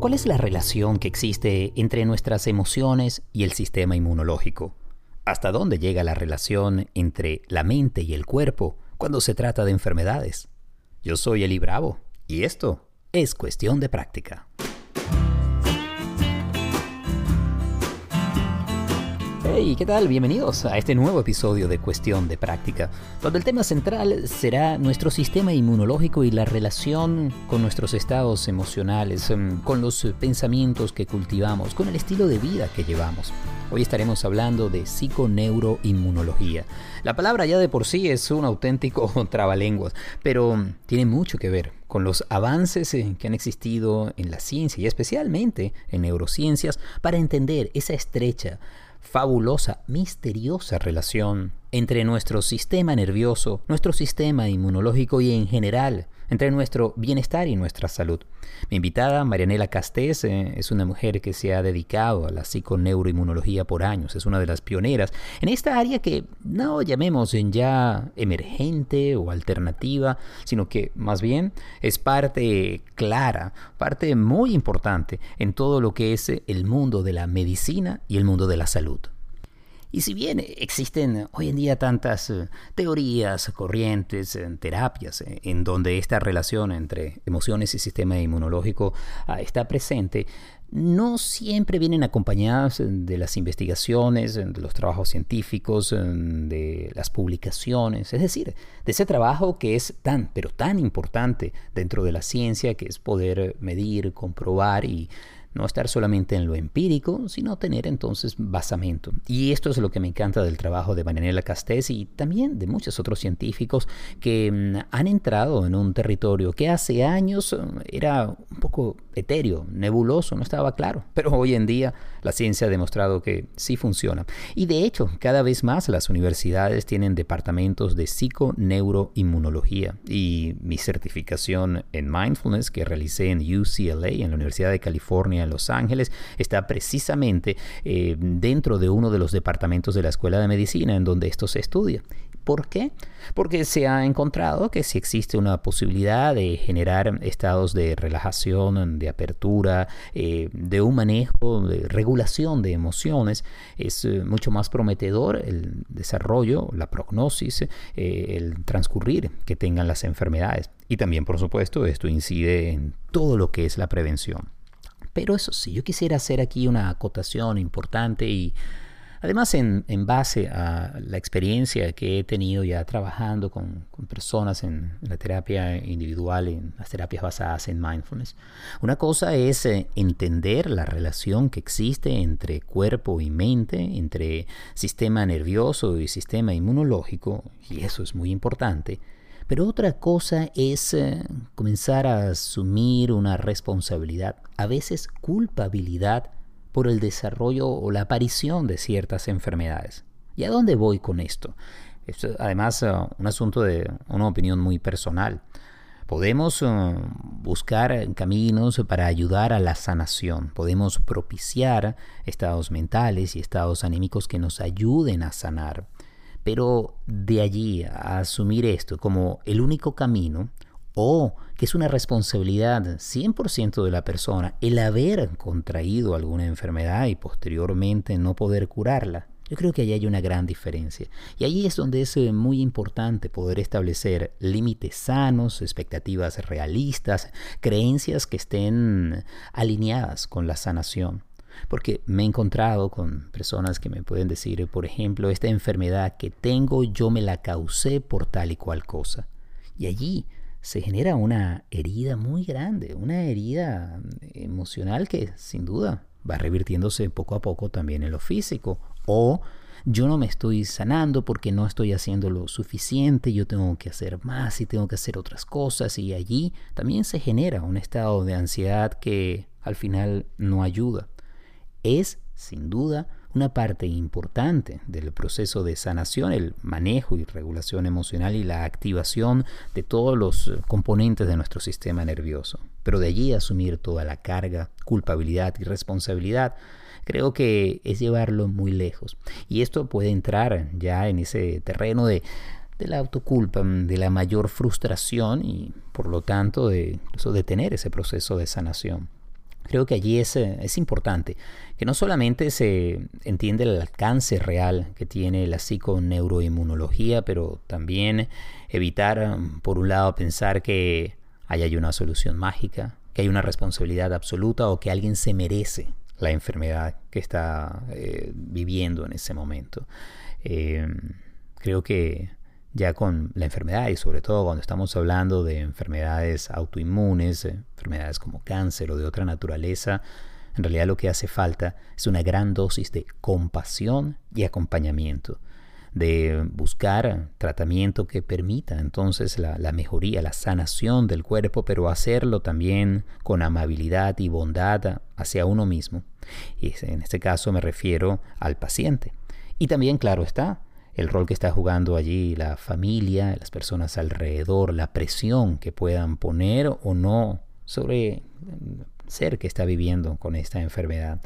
¿Cuál es la relación que existe entre nuestras emociones y el sistema inmunológico? ¿Hasta dónde llega la relación entre la mente y el cuerpo cuando se trata de enfermedades? Yo soy Eli Bravo y esto es cuestión de práctica. Hey, ¿qué tal? Bienvenidos a este nuevo episodio de Cuestión de Práctica, donde el tema central será nuestro sistema inmunológico y la relación con nuestros estados emocionales, em, con los pensamientos que cultivamos, con el estilo de vida que llevamos. Hoy estaremos hablando de psiconeuroinmunología. La palabra ya de por sí es un auténtico trabalenguas, pero tiene mucho que ver con los avances eh, que han existido en la ciencia y especialmente en neurociencias para entender esa estrecha fabulosa, misteriosa relación entre nuestro sistema nervioso, nuestro sistema inmunológico y en general entre nuestro bienestar y nuestra salud. Mi invitada, Marianela Castés, eh, es una mujer que se ha dedicado a la psiconeuroinmunología por años, es una de las pioneras en esta área que no llamemos ya emergente o alternativa, sino que más bien es parte clara, parte muy importante en todo lo que es el mundo de la medicina y el mundo de la salud. Y si bien existen hoy en día tantas eh, teorías, corrientes, eh, terapias, eh, en donde esta relación entre emociones y sistema inmunológico ah, está presente, no siempre vienen acompañadas de las investigaciones, de los trabajos científicos, de las publicaciones, es decir, de ese trabajo que es tan, pero tan importante dentro de la ciencia, que es poder medir, comprobar y no estar solamente en lo empírico, sino tener entonces basamento. Y esto es lo que me encanta del trabajo de Marianela Castés y también de muchos otros científicos que mm, han entrado en un territorio que hace años mm, era un poco etéreo, nebuloso, no estaba claro. Pero hoy en día la ciencia ha demostrado que sí funciona. Y de hecho, cada vez más las universidades tienen departamentos de psiconeuroinmunología. Y mi certificación en mindfulness que realicé en UCLA, en la Universidad de California, los Ángeles, está precisamente eh, dentro de uno de los departamentos de la Escuela de Medicina en donde esto se estudia. ¿Por qué? Porque se ha encontrado que si existe una posibilidad de generar estados de relajación, de apertura, eh, de un manejo, de regulación de emociones, es eh, mucho más prometedor el desarrollo, la prognosis, el transcurrir que tengan las enfermedades. Y también, por supuesto, esto incide en todo lo que es la prevención. Pero eso sí, yo quisiera hacer aquí una acotación importante y además en, base a la experiencia que he tenido ya trabajando con, personas en, la terapia individual, en las terapias basadas en mindfulness. Una cosa es eh, entender la relación que existe entre cuerpo y mente, entre sistema nervioso y sistema inmunológico, y eso es muy importante. Pero otra cosa es eh, comenzar a asumir una responsabilidad, a veces culpabilidad, por el desarrollo o la aparición de ciertas enfermedades. ¿Y a dónde voy con esto? Es además eh, un asunto de una opinión muy personal. Podemos eh, buscar caminos para ayudar a la sanación, podemos propiciar estados mentales y estados anímicos que nos ayuden a sanar. Pero de allí a asumir esto como el único camino, o que es una responsabilidad 100% de la persona el haber contraído alguna enfermedad y posteriormente no poder curarla, yo creo que allí hay una gran diferencia. Y allí es donde es eh, muy importante poder establecer límites sanos, expectativas realistas, creencias que estén alineadas con la sanación. Porque me he encontrado con personas que me pueden decir, por ejemplo, esta enfermedad que tengo yo me la causé por tal y cual cosa. Y allí se genera una herida muy grande, una herida emocional que sin duda va revirtiéndose poco a poco también en lo físico. O yo no me estoy sanando porque no estoy haciendo lo suficiente, yo tengo que hacer más y tengo que hacer otras cosas y allí también se genera un estado de ansiedad que al final no ayuda es, sin duda, una parte importante del proceso de sanación, el manejo y regulación emocional y la activación de todos los eh, componentes de nuestro sistema nervioso. Pero de allí asumir toda la carga, culpabilidad y responsabilidad, creo que es llevarlo muy lejos. Y esto puede entrar ya en ese terreno de, la autoculpa, de la mayor frustración y por lo tanto de, de tener ese proceso de sanación. Creo que allí es, eh, es importante que no solamente se entiende el alcance real que tiene la psiconeuroinmunología, pero también evitar, por un lado, pensar que hay una solución mágica, que hay una responsabilidad absoluta o que alguien se merece la enfermedad que está eh, viviendo en ese momento. Eh, creo que ya con la enfermedad y sobre todo cuando estamos hablando de enfermedades autoinmunes, enfermedades como cáncer o de otra naturaleza, en realidad lo que hace falta es una gran dosis de compasión y acompañamiento, de buscar tratamiento que permita entonces la, mejoría, la sanación del cuerpo, pero hacerlo también con amabilidad y bondad hacia uno mismo. Y en este caso me refiero al paciente. Y también, claro está, el rol que está jugando allí la familia, las personas alrededor, la presión que puedan poner o no sobre ser que está viviendo con esta enfermedad.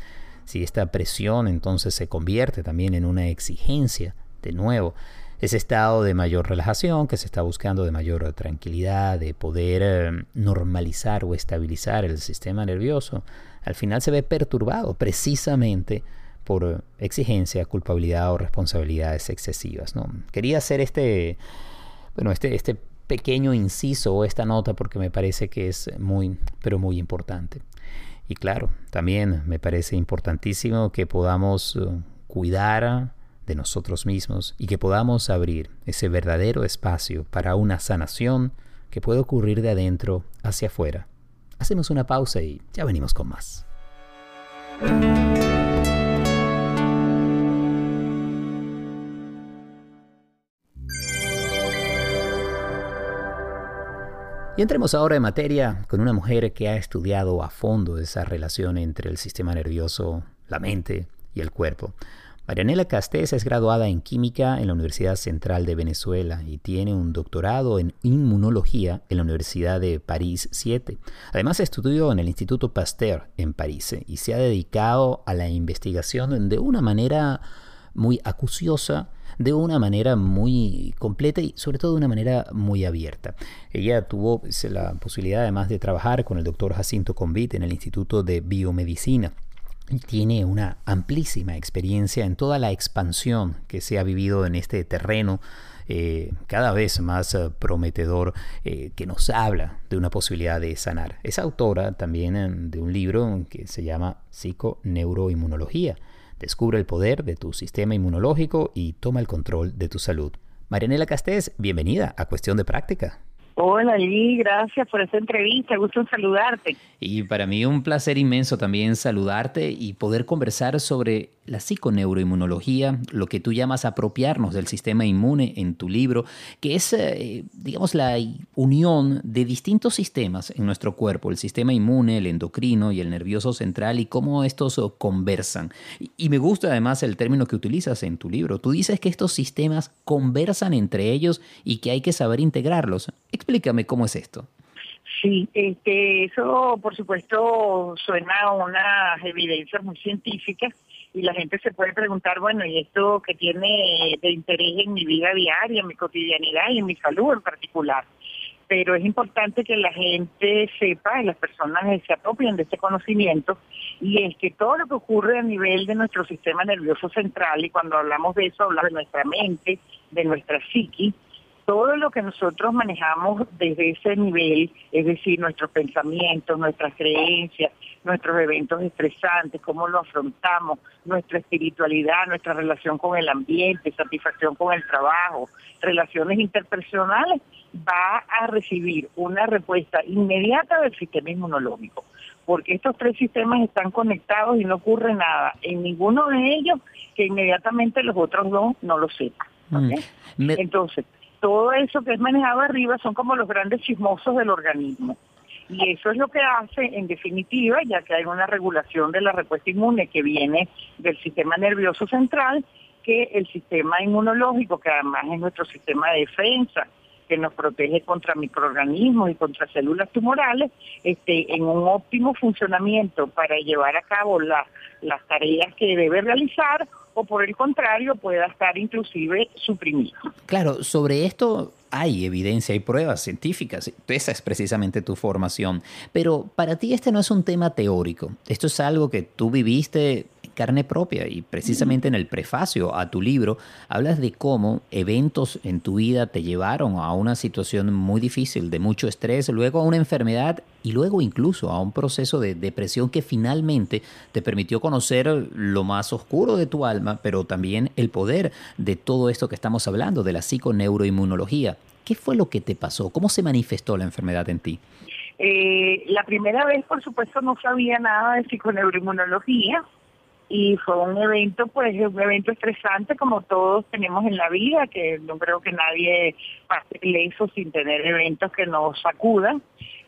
Si esta presión entonces se convierte también en una exigencia, de nuevo, ese estado de mayor relajación que se está buscando, de mayor tranquilidad, de poder eh, normalizar o estabilizar el sistema nervioso, al final se ve perturbado precisamente por exigencia, culpabilidad o responsabilidades excesivas. ¿no? Quería hacer este, bueno, este, este pequeño inciso o esta nota porque me parece que es muy, pero muy importante. Y claro, también me parece importantísimo que podamos eh, cuidar de nosotros mismos y que podamos abrir ese verdadero espacio para una sanación que puede ocurrir de adentro hacia afuera. Hacemos una pausa y ya venimos con más. Y entremos ahora en materia con una mujer que ha estudiado a fondo esa relación entre el sistema nervioso, la mente y el cuerpo. Marianela Castés es graduada en química en la Universidad Central de Venezuela y tiene un doctorado en inmunología en la Universidad de París 7. Además estudió en el Instituto Pasteur en París y se ha dedicado a la investigación de una manera muy acuciosa de una manera muy completa y sobre todo de una manera muy abierta. Ella tuvo la posibilidad además de trabajar con el doctor Jacinto Convit en el Instituto de Biomedicina tiene una amplísima experiencia en toda la expansión que se ha vivido en este terreno eh, cada vez más eh, prometedor eh, que nos habla de una posibilidad de sanar. Es autora también de un libro que se llama Psiconeuroinmunología Descubre el poder de tu sistema inmunológico y toma el control de tu salud. Marianela Castés, bienvenida a Cuestión de Práctica. Hola, Lee, gracias por esta entrevista, gusto en saludarte. Y para mí un placer inmenso también saludarte y poder conversar sobre la psiconeuroinmunología, lo que tú llamas apropiarnos del sistema inmune en tu libro, que es, eh, digamos, la unión de distintos sistemas en nuestro cuerpo, el sistema inmune, el endocrino y el nervioso central, y cómo estos conversan. Y, me gusta además el término que utilizas en tu libro. Tú dices que estos sistemas conversan entre ellos y que hay que saber integrarlos. Explícame cómo es esto. Sí, este, eso por supuesto suena a unas evidencias muy científicas y la gente se puede preguntar, bueno, ¿y esto que tiene de interés en mi vida diaria, en mi cotidianidad y en mi salud en particular? Pero es importante que la gente sepa y las personas se apropien de este conocimiento y es que todo lo que ocurre a nivel de nuestro sistema nervioso central, y cuando hablamos de eso, hablamos de nuestra mente, de nuestra psiqui, todo lo que nosotros manejamos desde ese nivel, es decir, nuestros pensamientos, nuestras creencias, nuestros eventos estresantes, cómo lo afrontamos, nuestra espiritualidad, nuestra relación con el ambiente, satisfacción con el trabajo, relaciones interpersonales, va a recibir una respuesta inmediata del sistema inmunológico, porque estos tres sistemas están conectados y no ocurre nada en ninguno de ellos que inmediatamente los otros dos no lo sepan. Mm. Entonces, todo eso que es manejado arriba son como los grandes chismosos del organismo. Y eso es lo que hace, en definitiva, ya que hay una regulación de la respuesta inmune que viene del sistema nervioso central, que el sistema inmunológico, que además es nuestro sistema de defensa, que nos protege contra microorganismos y contra células tumorales, esté en un óptimo funcionamiento para llevar a cabo las tareas que debe realizar o por el contrario pueda estar inclusive suprimido. Claro, sobre esto hay evidencia, hay pruebas científicas, esa es precisamente tu formación, pero para ti este no es un tema teórico, esto es algo que tú viviste carne propia y precisamente en el prefacio a tu libro hablas de cómo eventos en tu vida te llevaron a una situación muy difícil, de mucho estrés, luego a una enfermedad y luego incluso a un proceso de depresión que finalmente te permitió conocer lo más oscuro de tu alma, pero también el poder de todo esto que estamos hablando, de la psiconeuroinmunología. ¿Qué fue lo que te pasó? ¿Cómo se manifestó la enfermedad en ti? Eh, la primera vez, por supuesto, no sabía nada de psiconeuroinmunología y fue un evento, pues un evento estresante como todos tenemos en la vida, que no creo que nadie pase eso sin tener eventos que nos sacudan.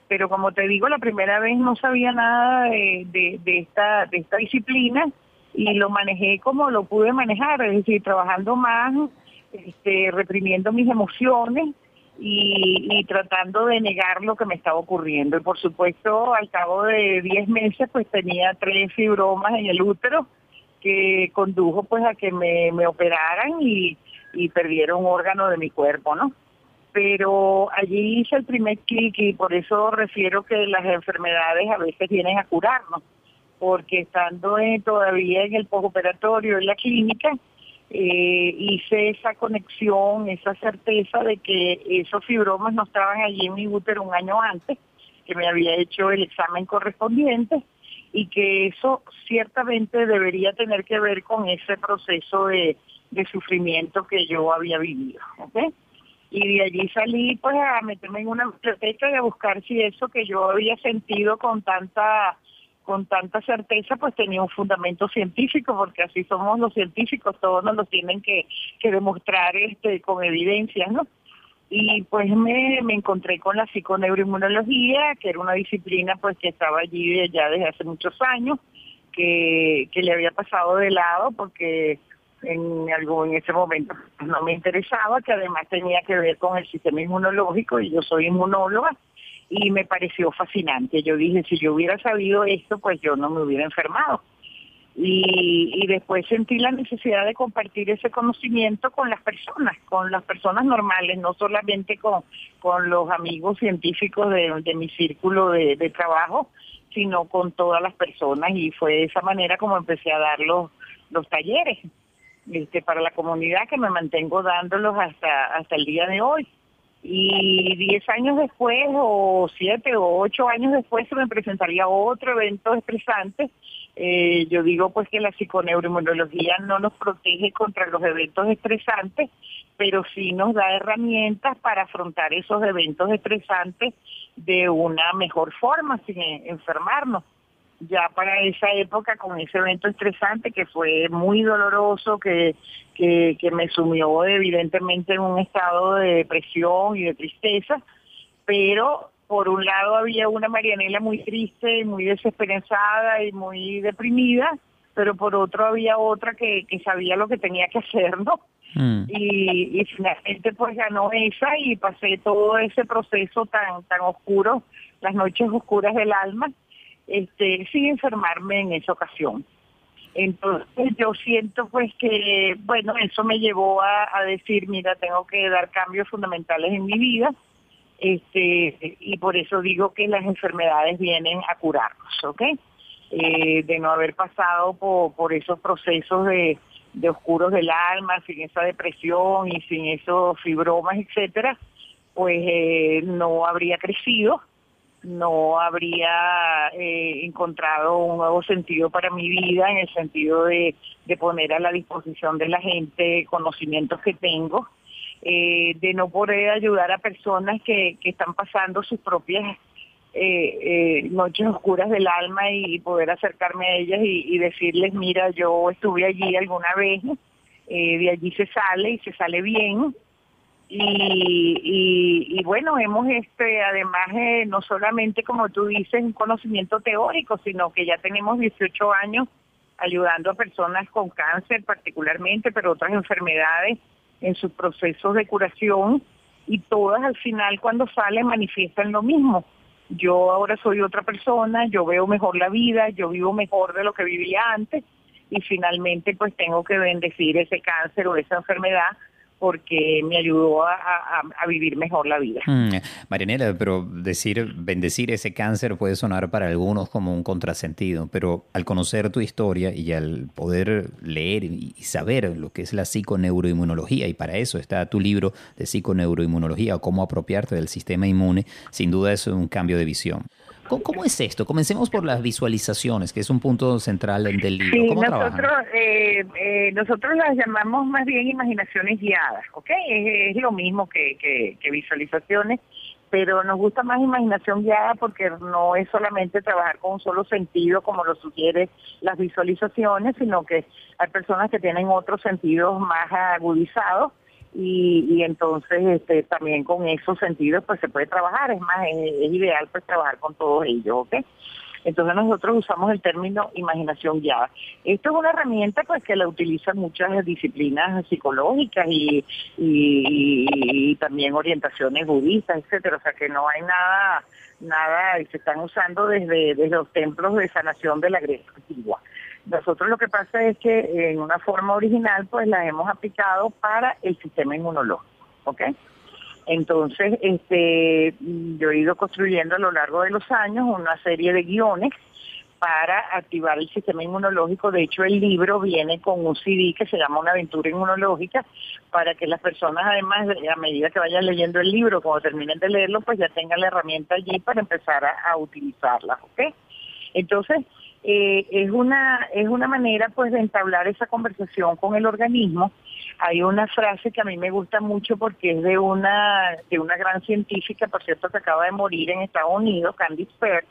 Pero como te digo, la primera vez no sabía nada de, esta, de esta disciplina y lo manejé como lo pude manejar, es decir, trabajando más, este, reprimiendo mis emociones y, y, tratando de negar lo que me estaba ocurriendo. Y por supuesto, al cabo de 10 meses, pues tenía tres fibromas en el útero que condujo pues a que me, me operaran y, y perdiera un órgano de mi cuerpo, ¿no? Pero allí hice el primer clic y por eso refiero que las enfermedades a veces vienen a curarnos, porque estando todavía en el postoperatorio, en la clínica, eh, hice esa conexión, esa certeza de que esos fibromas no estaban allí en mi útero un año antes, que me había hecho el examen correspondiente y que eso ciertamente debería tener que ver con ese proceso de, sufrimiento que yo había vivido. Y de allí salí pues a meterme en una biblioteca y a buscar si eso que yo había sentido con tanta con tanta certeza pues tenía un fundamento científico porque así somos los científicos todos nos lo tienen que, demostrar este con evidencias no y pues me, encontré con la psiconeuroinmunología que era una disciplina pues que estaba allí ya desde hace muchos años que, que le había pasado de lado porque en algo en ese momento no me interesaba que además tenía que ver con el sistema inmunológico y yo soy inmunóloga y me pareció fascinante. Yo dije, si yo hubiera sabido esto, pues yo no me hubiera enfermado. Y, después sentí la necesidad de compartir ese conocimiento con las personas, con las personas normales, no solamente con, con los amigos científicos de, mi círculo de, trabajo, sino con todas las personas y fue de esa manera como empecé a dar los, los talleres este, para la comunidad que me mantengo dándolos hasta, hasta el día de hoy y diez años después o siete o ocho años después se me presentaría otro evento estresante. Eh, yo digo pues que la psiconeuroinmunología no nos protege contra los eventos estresantes, pero sí nos da herramientas para afrontar esos eventos estresantes de una mejor forma, sin enfermarnos ya para esa época con ese evento estresante que fue muy doloroso, que, que, me sumió evidentemente en un estado de depresión y de tristeza, pero por un lado había una Marianela muy triste, muy desesperanzada y muy deprimida, pero por otro había otra que, que sabía lo que tenía que hacer, ¿no? Mm. Y, y finalmente pues ganó esa y pasé todo ese proceso tan, tan oscuro, las noches oscuras del alma, este, sin enfermarme en esa ocasión. Entonces yo siento pues que, bueno, eso me llevó a, decir, mira, tengo que dar cambios fundamentales en mi vida, este, y por eso digo que las enfermedades vienen a curarnos, ¿ok? Eh, de no haber pasado por, por esos procesos de, de oscuros del alma, sin esa depresión y sin esos fibromas, etcétera, pues eh, no habría crecido no habría eh, encontrado un nuevo sentido para mi vida en el sentido de, poner a la disposición de la gente conocimientos que tengo, eh, de no poder ayudar a personas que, que están pasando sus propias eh, noches oscuras del alma y, poder acercarme a ellas y, decirles, mira, yo estuve allí alguna vez, de allí se sale y se sale bien y, bueno, hemos este además eh, no solamente como tú dices un conocimiento teórico, sino que ya tenemos 18 años ayudando a personas con cáncer particularmente, pero otras enfermedades en sus procesos de curación y todas al final cuando salen manifiestan lo mismo. Yo ahora soy otra persona, yo veo mejor la vida, yo vivo mejor de lo que vivía antes y finalmente pues tengo que bendecir ese cáncer o esa enfermedad porque me ayudó a, vivir mejor la vida. Mm, Marianela, pero decir bendecir ese cáncer puede sonar para algunos como un contrasentido, pero al conocer tu historia y al poder leer y saber lo que es la psiconeuroinmunología, y para eso está tu libro de psiconeuroinmunología cómo apropiarte del sistema inmune, sin duda es un cambio de visión. ¿Cómo, es esto? Comencemos por las visualizaciones, que es un punto central del libro. Sí, nosotros, eh, eh, nosotros las llamamos más bien imaginaciones guiadas, ¿ok? Es, lo mismo que, que, visualizaciones, pero nos gusta más imaginación guiada porque no es solamente trabajar con un solo sentido como lo sugiere las visualizaciones, sino que hay personas que tienen otros sentidos más agudizados y, y entonces este, también con esos sentidos pues se puede trabajar, es más, es, ideal pues trabajar con todos ellos, ¿ok? Entonces nosotros usamos el término imaginación guiada. Esto es una herramienta pues que la utilizan muchas disciplinas psicológicas y, y, también orientaciones budistas, etcétera, o sea que no hay nada, nada, y se están usando desde, desde los templos de sanación de la Grecia antigua. Nosotros lo que pasa es que en una forma original pues la hemos aplicado para el sistema inmunológico, ¿ok? Entonces, este, yo he ido construyendo a lo largo de los años una serie de guiones para activar el sistema inmunológico. De hecho, el libro viene con un CD que se llama Una aventura inmunológica para que las personas, además, a medida que vayan leyendo el libro, cuando terminen de leerlo, pues ya tengan la herramienta allí para empezar a utilizarla, ¿ok? Entonces, eh, es una es una manera pues de entablar esa conversación con el organismo. Hay una frase que a mí me gusta mucho porque es de una de una gran científica, por cierto, que acaba de morir en Estados Unidos, Candice Peart,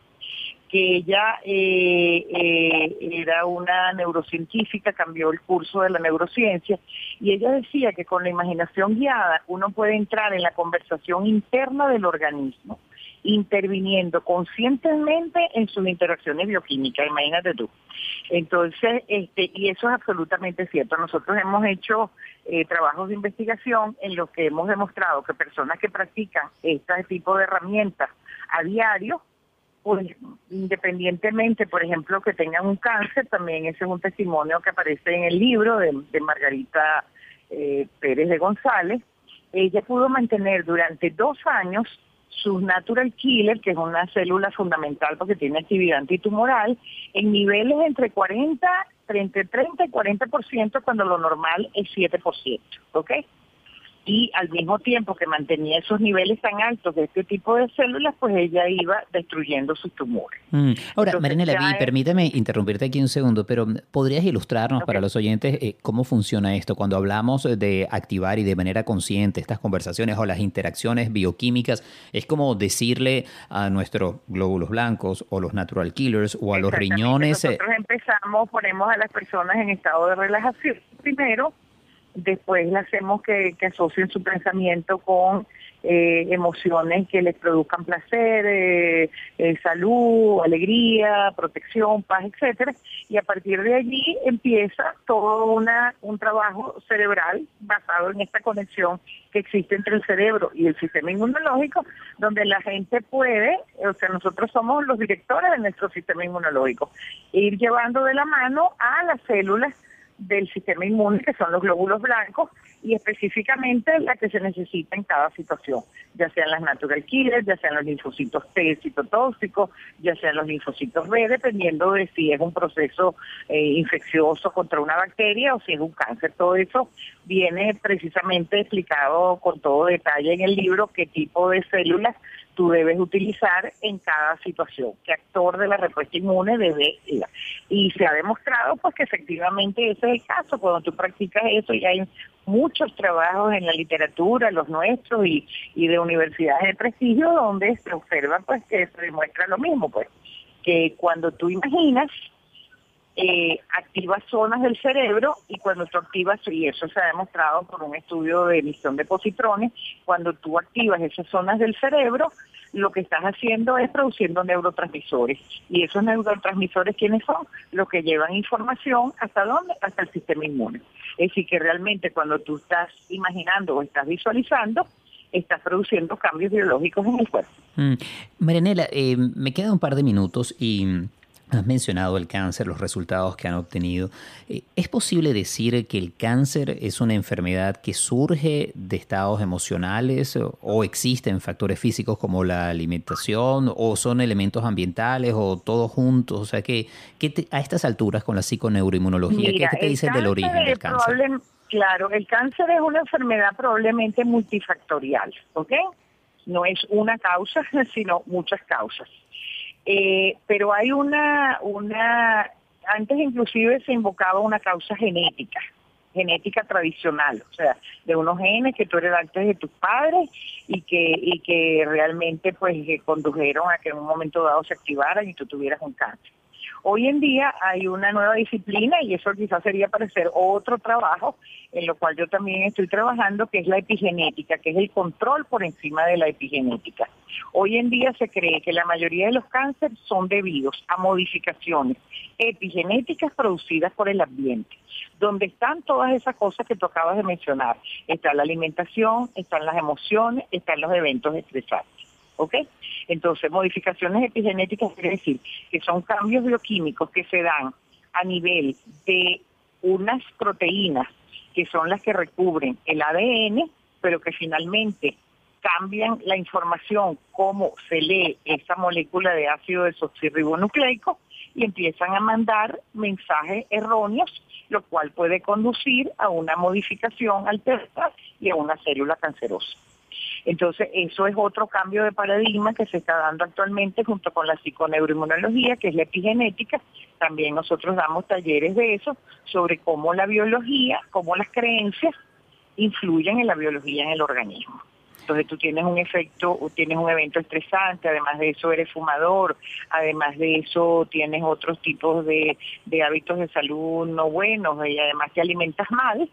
que ella eh, eh, era una neurocientífica, cambió el curso de la neurociencia, y ella decía que con la imaginación guiada uno puede entrar en la conversación interna del organismo interviniendo conscientemente en sus interacciones bioquímicas, imagínate tú. Entonces, este, y eso es absolutamente cierto. Nosotros hemos hecho eh, trabajos de investigación en los que hemos demostrado que personas que practican este tipo de herramientas a diario, pues independientemente, por ejemplo, que tengan un cáncer, también ese es un testimonio que aparece en el libro de, Margarita eh, Pérez de González, ella pudo mantener durante dos años sus natural killer, que es una célula fundamental porque tiene actividad antitumoral, en niveles entre 40, entre 30 y 40% cuando lo normal es 7%, ¿ok? Y al mismo tiempo que mantenía esos niveles tan altos de este tipo de células, pues ella iba destruyendo sus tumores. Mm. Ahora, Marina Laví, permíteme interrumpirte aquí un segundo, pero ¿podrías ilustrarnos para los oyentes eh, cómo funciona esto cuando hablamos de activar y de manera consciente estas conversaciones o las interacciones bioquímicas? Es como decirle a nuestros glóbulos blancos o los natural killers o a los riñones. Eh, Nosotros empezamos, ponemos a las personas en estado de relajación primero después le hacemos que, asocien su pensamiento con eh, emociones que les produzcan placer, eh, eh, salud, alegría, protección, paz, etcétera, y a partir de allí empieza todo una, un trabajo cerebral basado en esta conexión que existe entre el cerebro y el sistema inmunológico, donde la gente puede, o sea, nosotros somos los directores de nuestro sistema inmunológico, ir llevando de la mano a las células del sistema inmune, que son los glóbulos blancos, y específicamente la que se necesita en cada situación, ya sean las natural killers, ya sean los linfocitos T citotóxicos, ya sean los linfocitos B, dependiendo de si es un proceso eh, infeccioso contra una bacteria o si es un cáncer. Todo eso viene precisamente explicado con todo detalle en el libro, qué tipo de células tú debes utilizar en cada situación, qué actor de la respuesta inmune debe ir. Y se ha demostrado pues que efectivamente ese es el caso, cuando tú practicas eso y hay muchos trabajos en la literatura, los nuestros y, y de universidades de prestigio donde se observa pues que se demuestra lo mismo, pues. Que cuando tú imaginas eh, activas zonas del cerebro y cuando tú activas, y eso se ha demostrado por un estudio de emisión de positrones, cuando tú activas esas zonas del cerebro, lo que estás haciendo es produciendo neurotransmisores. Y esos neurotransmisores, ¿quiénes son? Los que llevan información hasta dónde? Hasta el sistema inmune. Es decir, que realmente cuando tú estás imaginando o estás visualizando, estás produciendo cambios biológicos en el cuerpo. Mm. Marianela, eh, me quedan un par de minutos y Has mencionado el cáncer, los resultados que han obtenido. Eh, ¿Es posible decir que el cáncer es una enfermedad que surge de estados emocionales o existen factores físicos como la alimentación o son elementos ambientales o todos juntos? O sea, que, a estas alturas con la psiconeuroinmunología, ¿qué, te dice del origen del cáncer? claro, el cáncer es una enfermedad probablemente multifactorial, ¿ok? No es una causa, sino muchas causas. Eh, pero hay una, una, antes inclusive se invocaba una causa genética, genética tradicional, o sea, de unos genes que tú heredaste de tus padres y que, y que realmente pues condujeron a que en un momento dado se activaran y tú tuvieras un cáncer. Hoy en día hay una nueva disciplina y eso quizás sería para hacer otro trabajo en lo cual yo también estoy trabajando, que es la epigenética, que es el control por encima de la epigenética. Hoy en día se cree que la mayoría de los cánceres son debidos a modificaciones epigenéticas producidas por el ambiente, donde están todas esas cosas que tú acabas de mencionar. Está la alimentación, están las emociones, están los eventos estresantes. ¿Ok? Entonces, modificaciones epigenéticas quiere decir que son cambios bioquímicos que se dan a nivel de unas proteínas que son las que recubren el ADN, pero que finalmente cambian la información, cómo se lee esa molécula de ácido desoxirribonucleico y empiezan a mandar mensajes erróneos, lo cual puede conducir a una modificación alterna y a una célula cancerosa. Entonces, eso es otro cambio de paradigma que se está dando actualmente junto con la psiconeuroinmunología, que es la epigenética. También nosotros damos talleres de eso, sobre cómo la biología, cómo las creencias influyen en la biología en el organismo. Entonces tú tienes un efecto, tienes un evento estresante, además de eso eres fumador, además de eso tienes otros tipos de, de hábitos de salud no buenos y además te alimentas mal,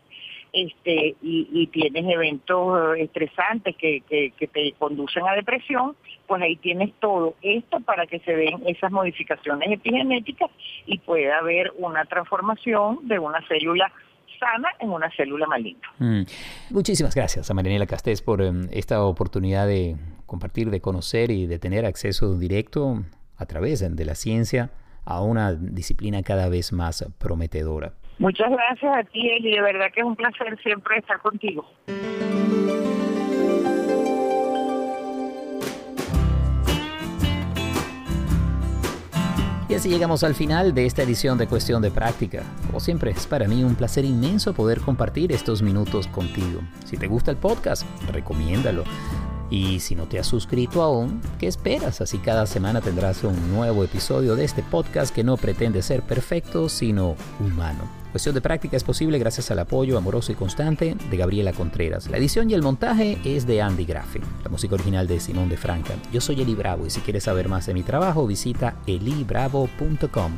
este y, tienes eventos estresantes que, que, te conducen a depresión, pues ahí tienes todo esto para que se den esas modificaciones epigenéticas y pueda haber una transformación de una célula sana en una célula maligna. Mm. Muchísimas gracias a Marianela Castés por em, esta oportunidad de compartir, de conocer y de tener acceso directo a través de la ciencia a una disciplina cada vez más prometedora. Muchas gracias a ti, Eli. De verdad que es un placer siempre estar contigo. Y así llegamos al final de esta edición de Cuestión de Práctica. Como siempre, es para mí un placer inmenso poder compartir estos minutos contigo. Si te gusta el podcast, recomiéndalo. Y si no te has suscrito aún, ¿qué esperas? Así cada semana tendrás un nuevo episodio de este podcast que no pretende ser perfecto, sino humano. Cuestión de práctica es posible gracias al apoyo amoroso y constante de Gabriela Contreras. La edición y el montaje es de Andy Graffi. La música original de Simón de Franca. Yo soy Eli Bravo y si quieres saber más de mi trabajo visita elibravo.com.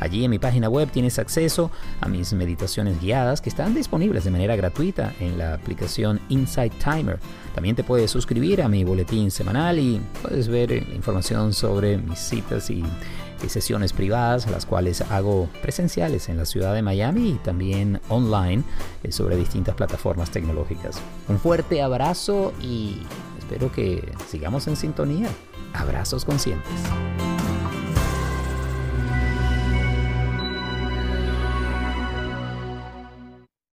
Allí en mi página web tienes acceso a mis meditaciones guiadas que están disponibles de manera gratuita en la aplicación Insight Timer. También te puedes suscribir a mi boletín semanal y puedes ver información sobre mis citas y sesiones privadas, las cuales hago presenciales en la ciudad de Miami y también online eh, sobre distintas plataformas tecnológicas. Un fuerte abrazo y espero que sigamos en sintonía. Abrazos conscientes.